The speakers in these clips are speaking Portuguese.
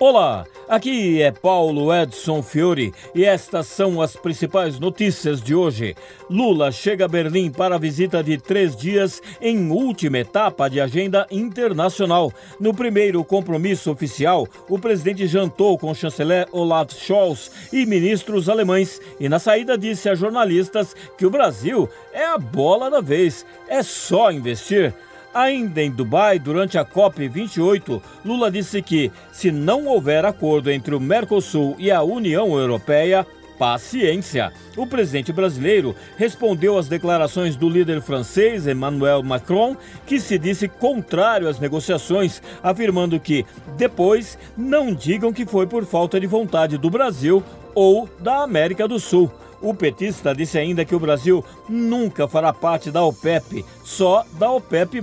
Olá, aqui é Paulo Edson Fiore e estas são as principais notícias de hoje. Lula chega a Berlim para a visita de três dias em última etapa de agenda internacional. No primeiro compromisso oficial, o presidente jantou com o chanceler Olaf Scholz e ministros alemães e na saída disse a jornalistas que o Brasil é a bola da vez, é só investir. Ainda em Dubai, durante a COP28, Lula disse que, se não houver acordo entre o Mercosul e a União Europeia, paciência. O presidente brasileiro respondeu às declarações do líder francês Emmanuel Macron, que se disse contrário às negociações, afirmando que depois não digam que foi por falta de vontade do Brasil ou da América do Sul. O petista disse ainda que o Brasil nunca fará parte da OPEP, só da OPEP.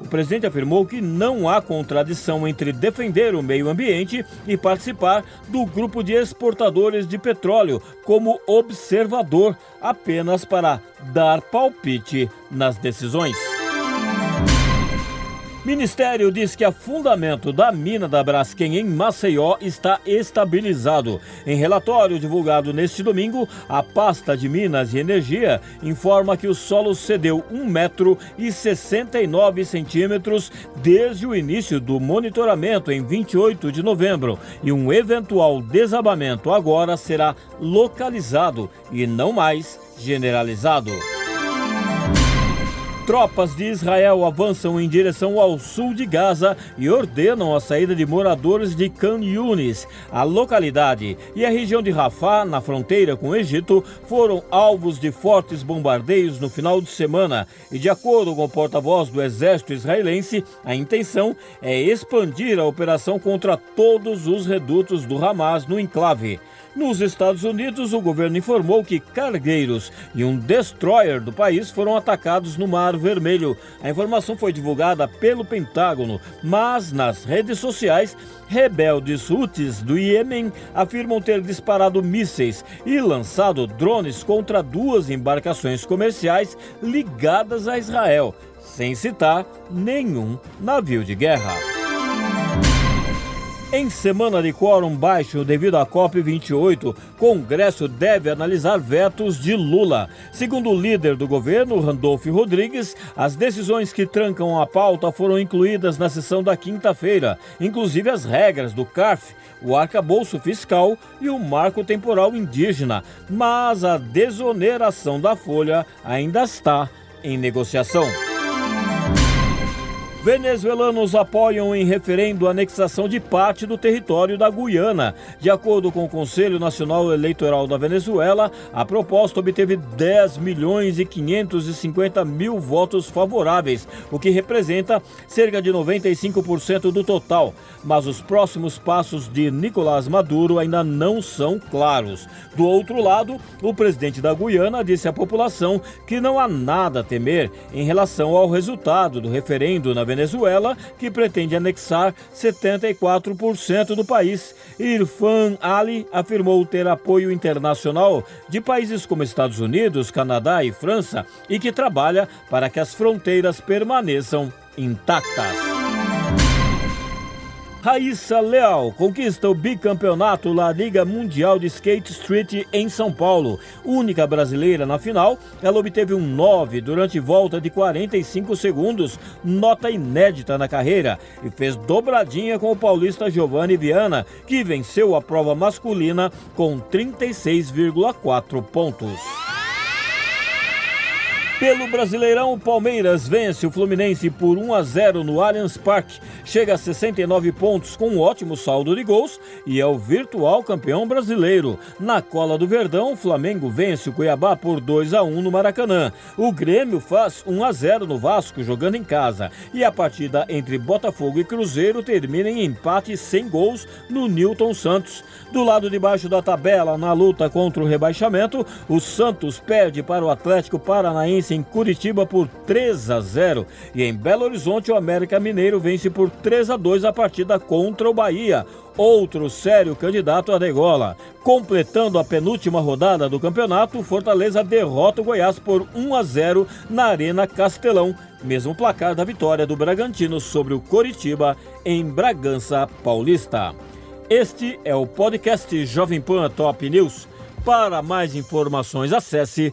O presidente afirmou que não há contradição entre defender o meio ambiente e participar do grupo de exportadores de petróleo como observador, apenas para dar palpite nas decisões. Ministério diz que a fundamento da mina da Braskem em Maceió está estabilizado. Em relatório divulgado neste domingo, a pasta de Minas e Energia informa que o solo cedeu 1 metro e 69 centímetros desde o início do monitoramento em 28 de novembro e um eventual desabamento agora será localizado e não mais generalizado. Tropas de Israel avançam em direção ao sul de Gaza e ordenam a saída de moradores de Khan Yunis. A localidade e a região de Rafah, na fronteira com o Egito, foram alvos de fortes bombardeios no final de semana. E de acordo com o porta-voz do exército israelense, a intenção é expandir a operação contra todos os redutos do Hamas no enclave. Nos Estados Unidos, o governo informou que cargueiros e um destroyer do país foram atacados no Mar Vermelho. A informação foi divulgada pelo Pentágono, mas nas redes sociais, rebeldes Houthis do Iêmen afirmam ter disparado mísseis e lançado drones contra duas embarcações comerciais ligadas a Israel, sem citar nenhum navio de guerra. Em semana de quórum baixo devido à COP28, Congresso deve analisar vetos de Lula. Segundo o líder do governo, Randolph Rodrigues, as decisões que trancam a pauta foram incluídas na sessão da quinta-feira, inclusive as regras do CARF, o arcabouço fiscal e o marco temporal indígena. Mas a desoneração da folha ainda está em negociação. Venezuelanos apoiam em referendo a anexação de parte do território da Guiana. De acordo com o Conselho Nacional Eleitoral da Venezuela, a proposta obteve 10 milhões e 550 mil votos favoráveis, o que representa cerca de 95% do total. Mas os próximos passos de Nicolás Maduro ainda não são claros. Do outro lado, o presidente da Guiana disse à população que não há nada a temer em relação ao resultado do referendo na Venezuela Venezuela, que pretende anexar 74% do país. Irfan Ali afirmou ter apoio internacional de países como Estados Unidos, Canadá e França e que trabalha para que as fronteiras permaneçam intactas. Raíssa Leal conquista o bicampeonato La Liga Mundial de Skate Street em São Paulo. Única brasileira na final, ela obteve um 9 durante volta de 45 segundos, nota inédita na carreira, e fez dobradinha com o paulista Giovanni Viana, que venceu a prova masculina com 36,4 pontos. Pelo Brasileirão, o Palmeiras vence o Fluminense por 1 a 0 no Allianz Parque, chega a 69 pontos com um ótimo saldo de gols e é o virtual campeão brasileiro. Na cola do Verdão, o Flamengo vence o Cuiabá por 2 a 1 no Maracanã. O Grêmio faz 1 a 0 no Vasco jogando em casa e a partida entre Botafogo e Cruzeiro termina em empate sem gols no Newton Santos. Do lado de baixo da tabela, na luta contra o rebaixamento, o Santos perde para o Atlético Paranaense em Curitiba por 3 a 0 e em Belo Horizonte o América Mineiro vence por 3 a 2 a partida contra o Bahia, outro sério candidato à degola. Completando a penúltima rodada do campeonato, o Fortaleza derrota o Goiás por 1 a 0 na Arena Castelão, mesmo placar da vitória do Bragantino sobre o Coritiba em Bragança Paulista. Este é o podcast Jovem Pan Top News. Para mais informações, acesse